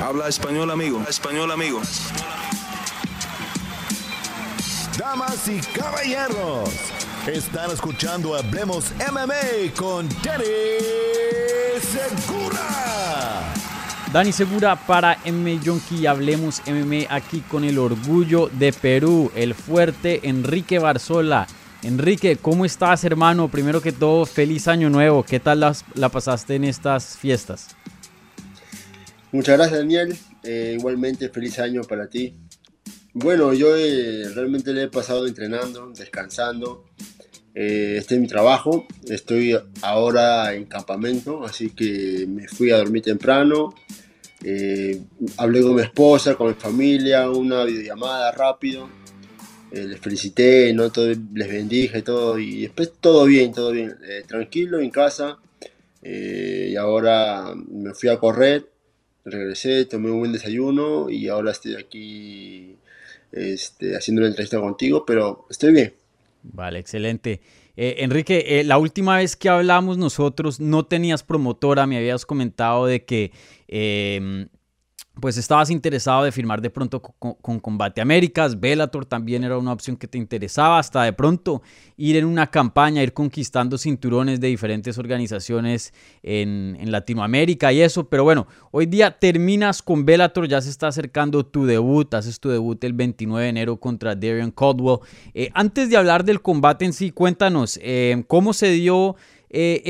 Habla español, amigo. Español, amigo. Damas y caballeros, están escuchando Hablemos MMA con Danny Segura. Dani Segura para M Junkie Hablemos MMA aquí con el orgullo de Perú, el fuerte Enrique Barzola. Enrique, ¿cómo estás hermano? Primero que todo, feliz año nuevo. ¿Qué tal la pasaste en estas fiestas? Muchas gracias Daniel, eh, igualmente feliz año para ti. Bueno, yo eh, realmente le he pasado entrenando, descansando. Eh, este es mi trabajo, estoy ahora en campamento, así que me fui a dormir temprano. hablé con mi esposa, con mi familia, una videollamada rápido. les felicité, ¿no? todo, les bendije todo y después todo bien, todo bien, tranquilo en casa. y ahora me fui a correr regresé, tomé un buen desayuno y ahora estoy aquí este, haciendo una entrevista contigo, pero estoy bien. Vale, excelente. Eh, Enrique, eh, la última vez que hablamos nosotros no tenías promotora, me habías comentado de que em, pues estabas interesado de firmar de pronto con, Combate Américas, Bellator también era una opción que te interesaba, hasta de pronto ir en una campaña, ir conquistando cinturones de diferentes organizaciones en, Latinoamérica y eso, pero bueno, hoy día terminas con Bellator, ya se está acercando tu debut, haces tu debut el 29 de enero contra Darian Caldwell. Eh, antes de hablar del combate en sí, cuéntanos, eh, ¿cómo se dio eh,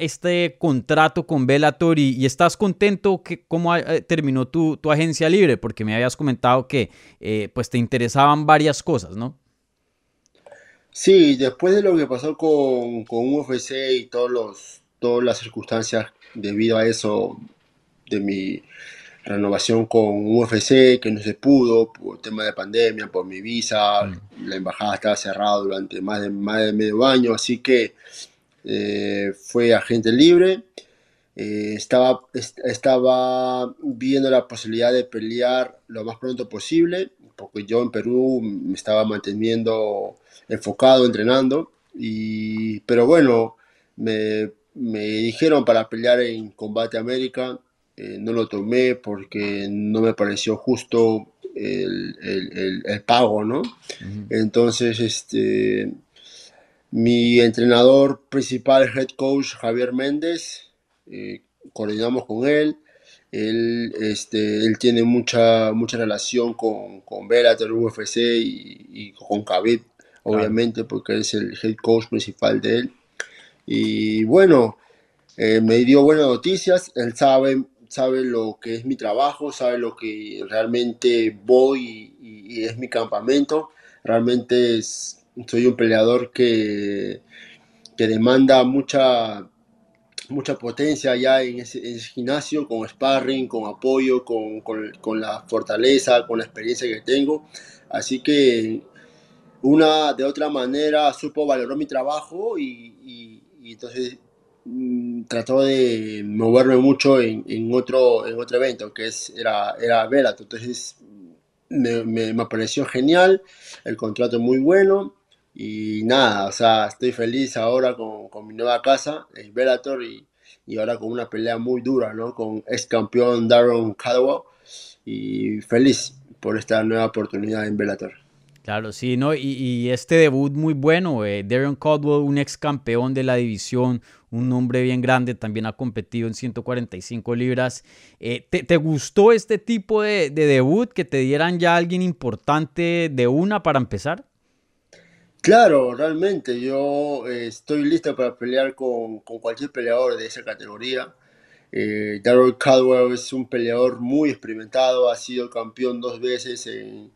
este contrato con Bellator y, estás contento que cómo eh, terminó tu, agencia libre, porque me habías comentado que eh, pues te interesaban varias cosas, ¿no? Sí, después de lo que pasó con, con UFC y todos los, todas las circunstancias debido a eso de mi renovación con UFC que no se pudo por tema de pandemia, por mi visa, mm. la embajada estaba cerrada durante más de, más de medio año, así que eh, fue agente libre. Eh, estaba, estaba viendo la posibilidad de pelear lo más pronto posible, porque yo en Perú me estaba manteniendo enfocado, entrenando. Y, pero bueno, me, dijeron para pelear en Combate América, eh, no lo tomé porque no me pareció justo el, pago, ¿no? Entonces, este, mi entrenador principal, head coach Javier Méndez, eh, coordinamos con él. Él, este, él tiene mucha, mucha relación con, con Bellator, UFC y, con Khabib, obviamente, porque él es el head coach principal de él. Y bueno, eh, me dio buenas noticias. Él sabe, sabe lo que es mi trabajo, sabe lo que realmente voy y, y es mi campamento. Realmente es, soy un peleador que, que demanda mucha, mucha potencia ya en ese, gimnasio, con sparring, con apoyo, con, la fortaleza, con la experiencia que tengo. Así que una de otra manera supo valorar mi trabajo y, entonces mm, trató de moverme mucho en, otro, en otro evento que es, era, era Entonces me, me, me pareció genial, el contrato muy bueno y nada, o sea, estoy feliz ahora con, con mi nueva casa, el Bellator, y, y, ahora con una pelea muy dura, ¿no? Con ex campeón Darren Caldwell, y feliz por esta nueva oportunidad en Bellator. Claro, sí, ¿no? Y, y este debut muy bueno, eh, Darren Caldwell, un ex campeón de la división, un nombre bien grande, también ha competido en 145 libras. Eh, ¿te, ¿te, gustó este tipo de, de debut, que te dieran ya alguien importante de una para empezar? Claro, realmente yo eh, estoy listo para pelear con, cualquier peleador de esa categoría. Eh, Darrell Caldwell es un peleador muy experimentado, ha sido campeón dos veces en,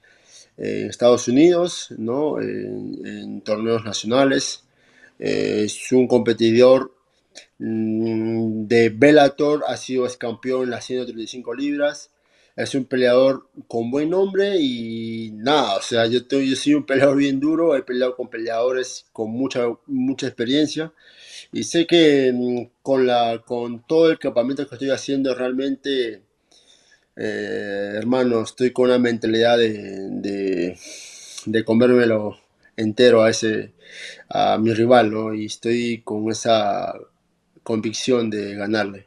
Estados Unidos, ¿no? en, torneos nacionales. Eh, es un competidor mm, de Bellator, ha sido ex campeón en las 135 libras es un peleador con buen nombre y nada, o sea, yo, yo soy un peleador bien duro, he peleado con peleadores con mucha, mucha experiencia y sé que mm, con, la, con todo el campamento que estoy haciendo realmente, eh, hermano, estoy con una mentalidad de, de, de comérmelo entero a ese a mi rival, ¿no? Y estoy con esa convicción de ganarle.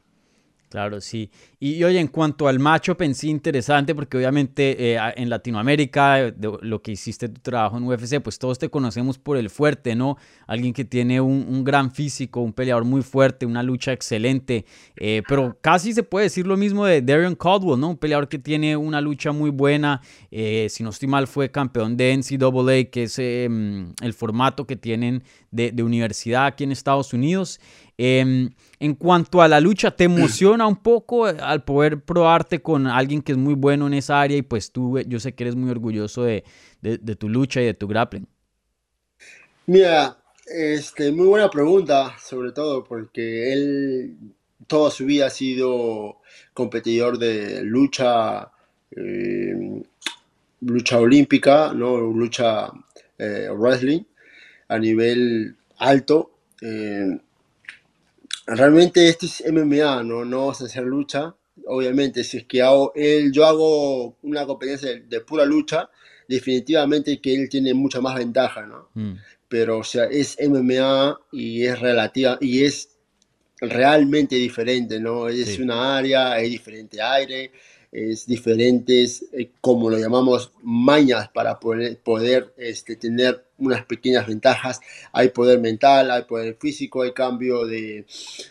Claro, sí. Y, oye, en cuanto al macho, pensé interesante porque obviamente eh, en Latinoamérica, lo que hiciste tu trabajo en UFC, pues todos te conocemos por el fuerte, ¿no? Alguien que tiene un, gran físico, un peleador muy fuerte, una lucha excelente, eh, pero casi se puede decir lo mismo de Darren Caldwell, ¿no? Un peleador que tiene una lucha muy buena, eh, si no estoy mal fue campeón de NCAA, que es em, el formato que tienen de, de universidad aquí en Estados Unidos. Em, en cuanto a la lucha, ¿te emociona un poco al poder probarte con alguien que es muy bueno en esa área? Y pues tú, yo sé que eres muy orgulloso de, tu lucha y de tu grappling. Mira, este, muy buena pregunta, sobre todo porque él toda su vida ha sido competidor de lucha, em, lucha olímpica, ¿no? lucha eh, wrestling a nivel alto. Em, realmente esto es MMA, ¿no? No vas a hacer lucha. Obviamente, si es que hago, él, yo hago una competencia de, pura lucha, definitivamente que él tiene mucha más ventaja, ¿no? Mm. Pero, o sea, es MMA y es relativa, y es realmente diferente, ¿no? Es una área, es diferente aire, es diferentes, eh, como lo llamamos, mañas para poder, poder este, tener unas pequeñas ventajas. Hay poder mental, hay poder físico, hay cambio de,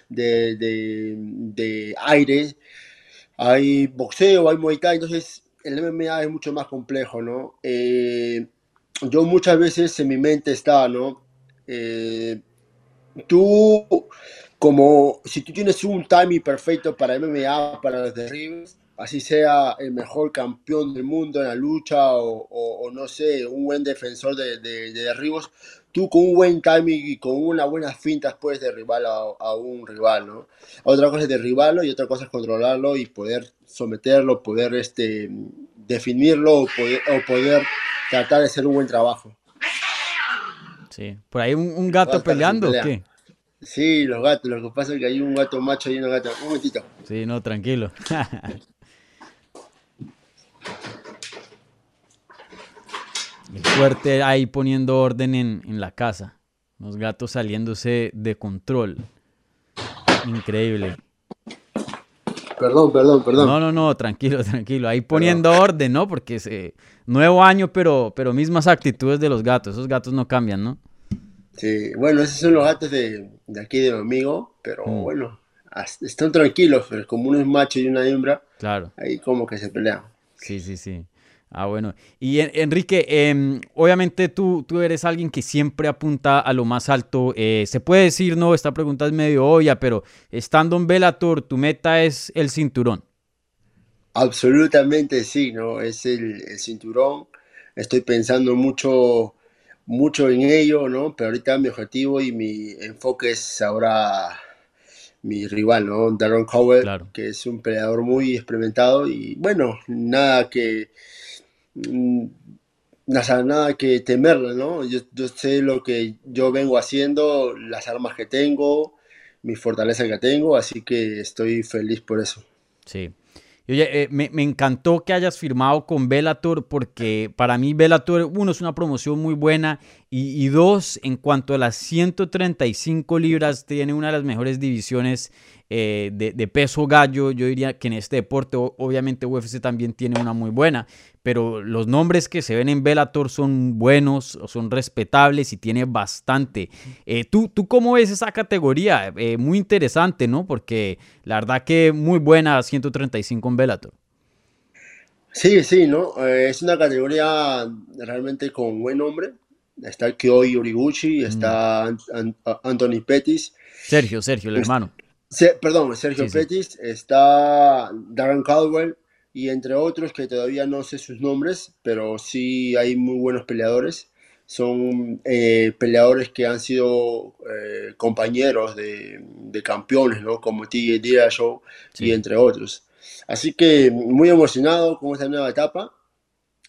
de, aire, hay boxeo, hay muay thai, entonces el MMA es mucho más complejo, ¿no? Eh, yo muchas veces en mi mente está, ¿no? Eh, tú, como si tú tienes un timing perfecto para MMA, para los derribes, así sea el mejor campeón del mundo en la lucha o, no sé, un buen defensor de, derribos, tú con un buen timing y con unas buenas fintas puedes derribar a, un rival, ¿no? Otra cosa es derribarlo y otra cosa es controlarlo y poder someterlo, poder este, definirlo o poder, tratar de hacer un buen trabajo. Sí, por ahí un, gato peleando o qué? Sí, los gatos, lo que pasa es que hay un gato macho y una gata. Un momentito. Sí, no, tranquilo. El fuerte ahí poniendo orden en, la casa. Los gatos saliéndose de control. Increíble. Perdón, perdón, perdón. No, no, no, tranquilo, tranquilo. Ahí poniendo orden, ¿no? Porque es nuevo año, pero, pero mismas actitudes de los gatos. Esos gatos no cambian, ¿no? Sí, bueno, esos son los gatos de, aquí de mi amigo, pero mm. bueno, están tranquilos, pero como uno es macho y una hembra, claro. ahí como que se pelean. Sí, sí, sí. Ah, bueno. Y Enrique, em, obviamente tú, tú eres alguien que siempre apunta a lo más alto. Eh, se puede decir, no, esta pregunta es medio obvia, pero estando en Velator, tu meta es el cinturón. Absolutamente sí, ¿no? Es el, cinturón. Estoy pensando mucho, mucho en ello, ¿no? Pero ahorita mi objetivo y mi enfoque es ahora mi rival, ¿no? Darren Cowell, que es un peleador muy experimentado y bueno, nada que Mm, nada, que temerle, ¿no? Yo, sé lo que yo vengo haciendo, las armas que tengo, mi fortaleza que tengo, así que estoy feliz por eso. Sí. Oye, eh, me, encantó que hayas firmado con Bellator porque para mí Bellator, uno, es una promoción muy buena y, y, dos, en cuanto a las 135 libras, tiene una de las mejores divisiones eh, de, peso gallo, yo diría que en este deporte, obviamente UFC también tiene una muy buena, pero los nombres que se ven en Bellator son buenos, son respetables y tiene bastante. Eh, ¿tú, ¿Tú cómo ves esa categoría? Eh, muy interesante, ¿no? Porque la verdad que muy buena 135 en Bellator. Sí, sí, ¿no? es una categoría realmente con buen nombre. Está Kyoji Origuchi, está Anthony Pettis. Sergio, Sergio, el hermano perdón, Sergio Pettis, está Darren Caldwell y entre otros que todavía no sé sus nombres, pero sí hay muy buenos peleadores. Son eh, peleadores que han sido eh, compañeros de, campeones, ¿no? Como TJ Dillashaw y entre otros. Así que muy emocionado con esta nueva etapa.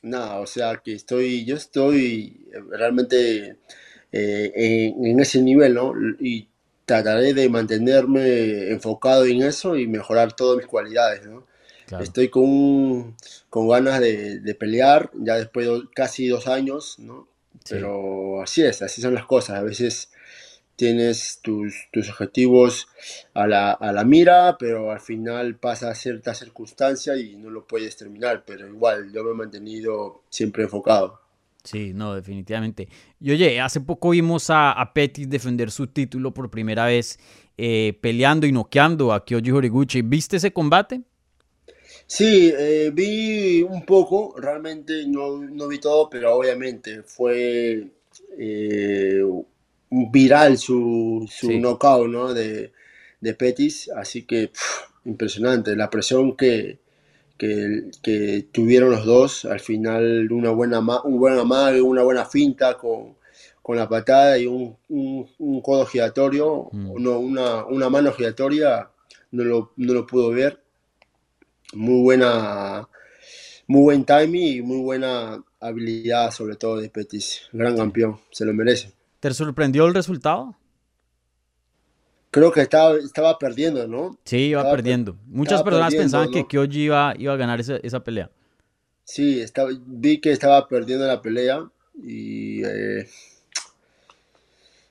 Nada, o sea que estoy, yo estoy realmente eh, en, en, ese nivel, ¿no? Y trataré de mantenerme enfocado en eso y mejorar todas mis cualidades, ¿no? Estoy con, con ganas de, pelear, ya después de casi dos años, ¿no? Pero así es, así son las cosas. A veces tienes tus, tus objetivos a la, a la, mira, pero al final pasa cierta circunstancia y no lo puedes terminar, pero igual yo me he mantenido siempre enfocado. Sí, no, definitivamente. Y oye, hace poco vimos a, a Pettis defender su título por primera vez, eh, peleando y noqueando a Kyoji Horiguchi. ¿Viste ese combate? Sí, eh, vi un poco, realmente no, no, vi todo, pero obviamente fue eh, viral su, su sí. knockout ¿no? de, de Pettis, así que pff, impresionante, la presión que, que, que, tuvieron los dos, al final una buena, un buen amague, una buena finta con, con la patada y un, un, un codo giratorio, mm. no, una, una mano giratoria, no lo, no lo pudo ver. Muy buena, muy buen timing y muy buena habilidad, sobre todo de Petis. Gran campeón, se lo merece. ¿Te sorprendió el resultado? Creo que estaba, estaba perdiendo, ¿no? Sí, iba estaba, perdiendo. Muchas personas pensaban ¿no? que Kyoji iba, iba a ganar esa, esa pelea. Sí, estaba, vi que estaba perdiendo la pelea y eh,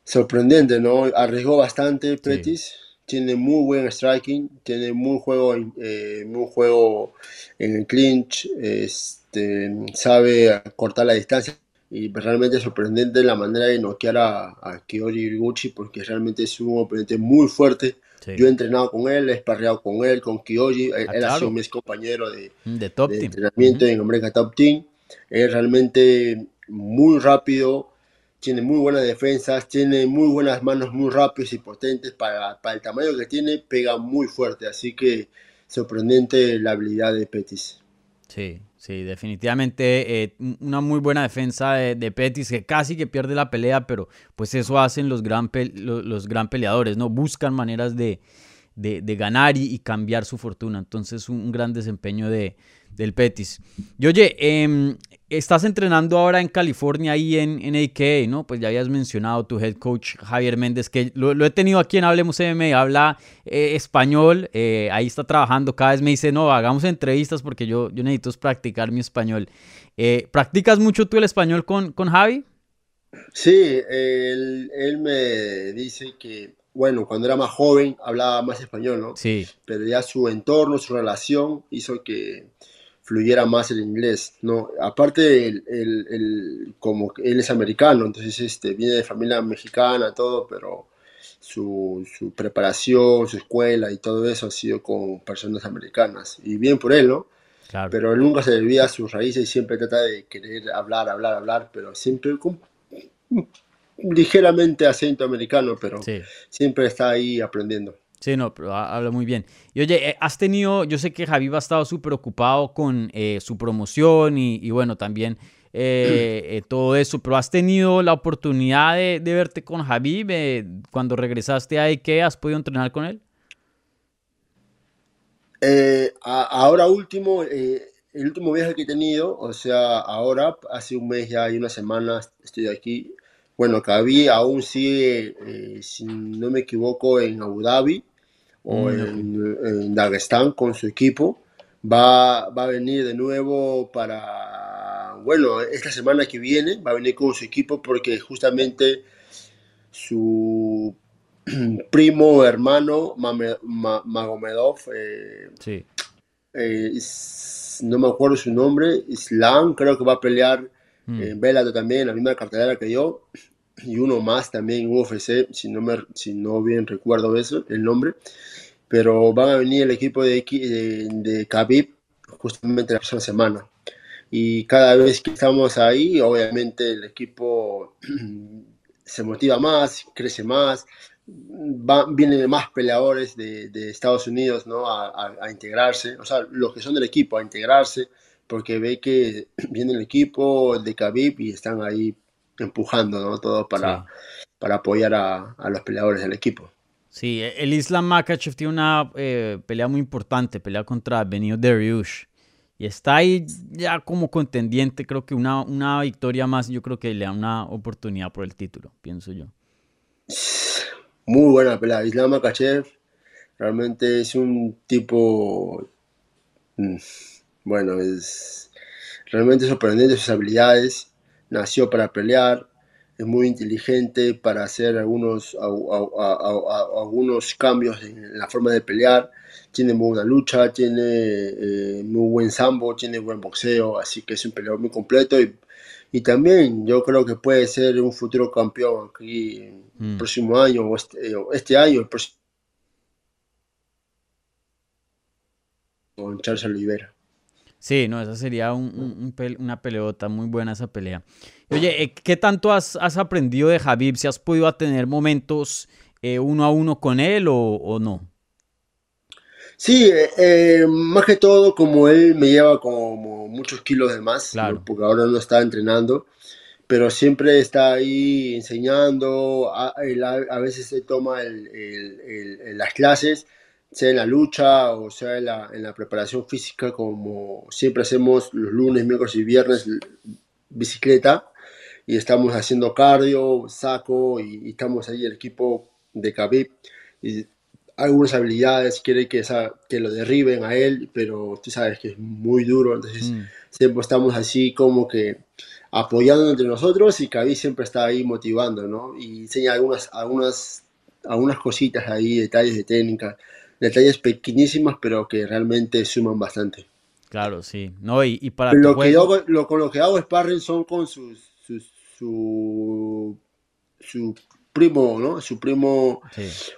sorprendente, ¿no? Arriesgó bastante Petis. Sí. Tiene muy buen striking, tiene muy juego, eh, muy juego en el clinch, este, sabe cortar la distancia y realmente sorprendente la manera de noquear a, a Gucci porque realmente es un oponente muy fuerte. Sí. Yo he entrenado con él, he esparreado con él, con Kyoji, ah, él, ha sido mi compañero de, de, top de team. entrenamiento uh -huh. en Top Team. Es realmente muy rápido, tiene muy buenas defensas, tiene muy buenas manos muy rápidas y potentes para, para el tamaño que tiene, pega muy fuerte, así que sorprendente la habilidad de Petis. Sí, sí, definitivamente eh, una muy buena defensa de, Pettis que casi que pierde la pelea, pero pues eso hacen los gran, los, los gran peleadores, ¿no? Buscan maneras de, de, de ganar y, cambiar su fortuna. Entonces, un gran desempeño de, del Petis. Y oye, eh, estás entrenando ahora en California, ahí en, en AKA, ¿no? Pues ya habías mencionado tu head coach Javier Méndez, que lo, lo he tenido aquí en Hablemos MMA, habla eh, español, eh, ahí está trabajando, cada vez me dice, no, hagamos entrevistas porque yo, yo necesito practicar mi español. Eh, ¿Practicas mucho tú el español con, con Javi? Sí, él, él me dice que bueno, cuando era más joven hablaba más español, ¿no? Sí. Pero ya su entorno, su relación hizo que fluyera más el inglés, ¿no? Aparte, el, el, el, como él es americano, entonces este, viene de familia mexicana, todo, pero su, su, preparación, su escuela y todo eso ha sido con personas americanas. Y bien por él, ¿no? Claro. Pero él nunca se olvida sus raíces y siempre trata de querer hablar, hablar, hablar, pero siempre con ligeramente acento americano, pero sí. siempre está ahí aprendiendo. Sí, no, pero habla muy bien. Y oye, eh, has tenido, yo sé que Javier ha estado súper ocupado con eh, su promoción y, y, bueno, también eh, todo eso, pero has tenido la oportunidad de, verte con Javier cuando regresaste a Ikea, ¿has podido entrenar con él? A, ahora último, el último viaje que he tenido, o sea, ahora, hace un mes ya y una semana estoy aquí. Bueno, Javi aún sigue, si no me equivoco, en Abu Dhabi o mm. en, en, Dagestán con su equipo. Va, va, a venir de nuevo para, bueno, esta semana que viene, va a venir con su equipo porque justamente su primo hermano Magomedov, eh, sí. eh, no me acuerdo su nombre, Islam, creo que va a pelear mm. en Bellator también, la misma cartelera que yo, y uno más también UFC, si no, me, si no bien recuerdo eso, el nombre, pero van a venir el equipo de, de, de Khabib justamente la próxima semana. Y cada vez que estamos ahí, obviamente el equipo se motiva más, crece más, va, vienen más peleadores de, de Estados Unidos ¿no? A, a, a, integrarse, o sea, los que son del equipo a integrarse, porque ve que viene el equipo de Khabib y están ahí empujando ¿no? todo para, sí. para apoyar a, a, los peleadores del equipo. Sí, el Islam Makachev tiene una eh, pelea muy importante, pelea contra Benio Dariush. Y está ahí ya como contendiente, creo que una, una victoria más, yo creo que le da una oportunidad por el título, pienso yo. Muy buena pelea. Islam Makachev realmente es un tipo, mm, bueno, es realmente sorprendente sus habilidades. Nació para pelear, es muy inteligente para hacer algunos, algunos cambios en la forma de pelear. Tiene muy buena lucha, tiene eh, muy buen sambo, tiene buen boxeo, así que es un peleador muy completo y, y también yo creo que puede ser un futuro campeón aquí el mm. próximo año o este, este año, el próximo con Charles Oliveira. Sí, no, esa sería una peleota muy buena esa pelea. Oye, eh, ¿qué tanto has, aprendido de Javib? ¿Si has podido tener momentos eh, uno a uno con él o, no? Sí, eh, más que todo como él me lleva como muchos kilos de más, porque ahora no está entrenando, pero siempre está ahí enseñando, a, veces se toma las clases sea en la lucha o sea en la, en la, preparación física, como siempre hacemos los lunes, miércoles y viernes, bicicleta, y estamos haciendo cardio, saco, y, estamos ahí el equipo de Khabib, y algunas habilidades, quiere que, esa, que lo derriben a él, pero tú sabes que es muy duro, entonces mm. siempre estamos así como que apoyando entre nosotros y Khabib siempre está ahí motivando, ¿no? Y enseña algunas, algunas, algunas cositas ahí, detalles de técnica detalles pequeñísimos, pero que realmente suman bastante. Claro, sí. No, y, para lo que yo, lo, con lo que hago sparring son con sus, su, su primo, ¿no? Su primo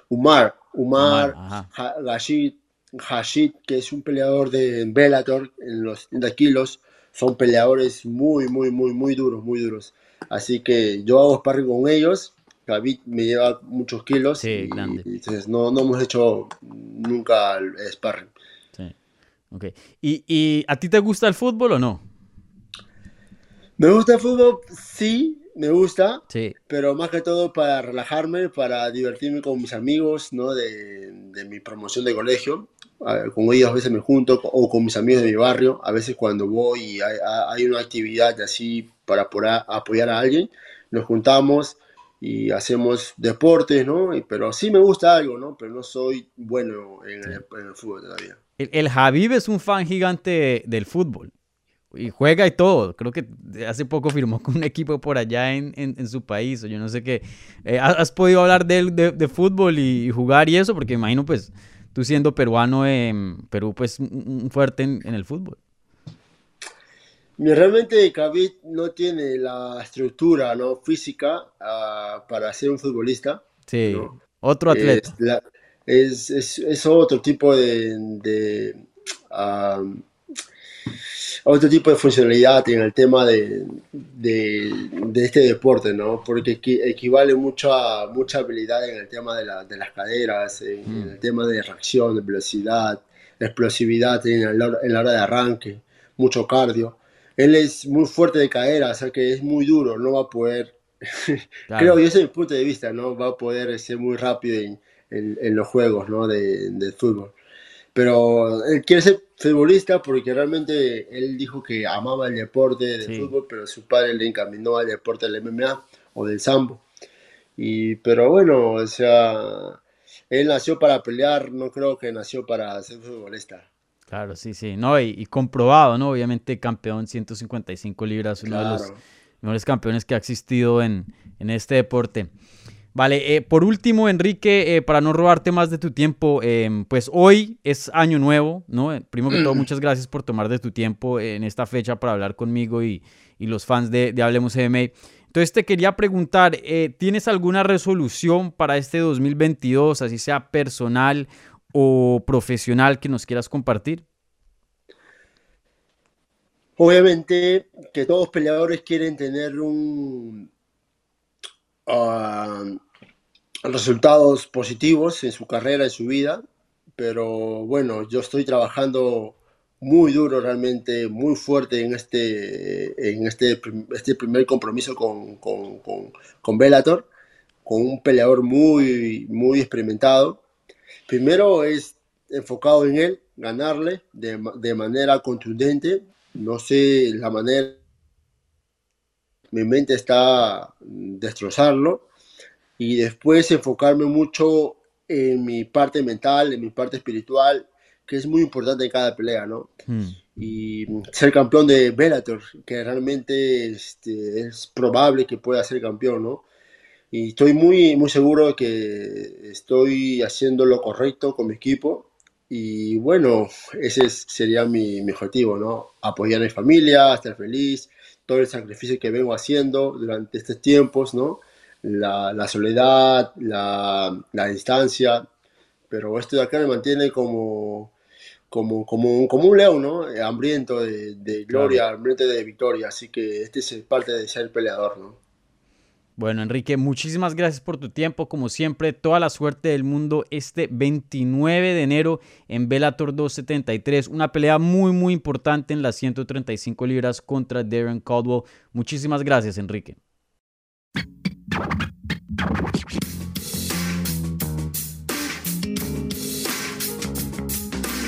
Umar, Umar, Hashid, Hashid, que es un peleador de Bellator en los 30 kilos. Son peleadores muy, muy, muy, muy duros, muy duros. Así que yo hago sparring con ellos David me lleva muchos kilos. Sí, y, grande. entonces no, no hemos hecho nunca el sparring. Sí. Ok. ¿Y, ¿Y a ti te gusta el fútbol o no? Me gusta el fútbol, sí, me gusta, sí. pero más que todo para relajarme, para divertirme con mis amigos, ¿no? De, de mi promoción de colegio. Con ellos a veces me junto, o con mis amigos de mi barrio. A veces cuando voy y hay, hay una actividad así para apoyar a alguien, nos juntamos, y hacemos deportes, ¿no? Pero sí me gusta algo, ¿no? Pero no soy bueno en, el, fútbol todavía. El, el Javib es un fan gigante del fútbol y juega y todo. Creo que hace poco firmó con un equipo por allá en, en, su país, o yo no sé qué. Eh, ¿Has podido hablar de, de, de fútbol y, jugar y eso? Porque imagino, pues, tú siendo peruano, en Perú, pues, un fuerte en, en el fútbol. Realmente Khabib no tiene la estructura ¿no? física uh, para ser un futbolista. Sí, otro atleta. Es, es, es, otro tipo de, de otro tipo de funcionalidad en el tema de, de, de, este deporte, ¿no? Porque equivale mucha, mucha habilidad en el tema de, la, de las caderas, en, en, el mm. tema de reacción, de velocidad, explosividad en la, en la hora de arranque, mucho cardio él es muy fuerte de cadera, o sea que es muy duro, no va a poder, creo que ese es mi punto de vista, no va a poder ser muy rápido en, en, los juegos ¿no? de, de, fútbol. Pero él quiere ser futbolista porque realmente él dijo que amaba el deporte del fútbol, pero su padre le encaminó al deporte del MMA o del sambo. Y, pero bueno, o sea, él nació para pelear, no creo que nació para ser futbolista. Claro, sí, sí. No, y, comprobado, ¿no? Obviamente campeón 155 libras, uno de los mejores campeones que ha existido en, en este deporte. Vale, eh, por último, Enrique, eh, para no robarte más de tu tiempo, em, pues hoy es año nuevo, ¿no? Eh, primero que todo, muchas gracias por tomar de tu tiempo en esta fecha para hablar conmigo y, y los fans de, de Hablemos MMA. Entonces te quería preguntar, ¿tienes alguna resolución para este 2022, así sea personal o profesional que nos quieras compartir? Obviamente que todos los peleadores quieren tener un ah, resultados positivos en su carrera, en su vida, pero bueno, yo estoy trabajando muy duro realmente, muy fuerte en este, en este, este primer compromiso con, con, con, con Bellator, con un peleador muy, muy experimentado Primero es enfocado en él, ganarle de, de manera contundente. No sé la manera. Mi mente está destrozarlo. Y después enfocarme mucho en mi parte mental, en mi parte espiritual, que es muy importante en cada pelea, ¿no? Hmm. y ser campeón de Bellator, que realmente este, es probable que pueda ser campeón, ¿no? Y estoy muy, muy seguro de que estoy haciendo lo correcto con mi equipo. Y bueno, ese sería mi, mi objetivo, ¿no? Apoyar a mi familia, estar feliz, todo el sacrificio que vengo haciendo durante estos tiempos, ¿no? La, la soledad, la, la, distancia, pero esto de acá me mantiene como, como, como, como un león, ¿no? Hambriento de, de gloria, hambriento de victoria, así que este es parte de ser peleador, ¿no? Bueno, Enrique, muchísimas gracias por tu tiempo. Como siempre, toda la suerte del mundo este 29 de enero en Bellator 273. Una pelea muy, muy importante en las 135 libras contra Darren Caldwell. Muchísimas gracias, Enrique.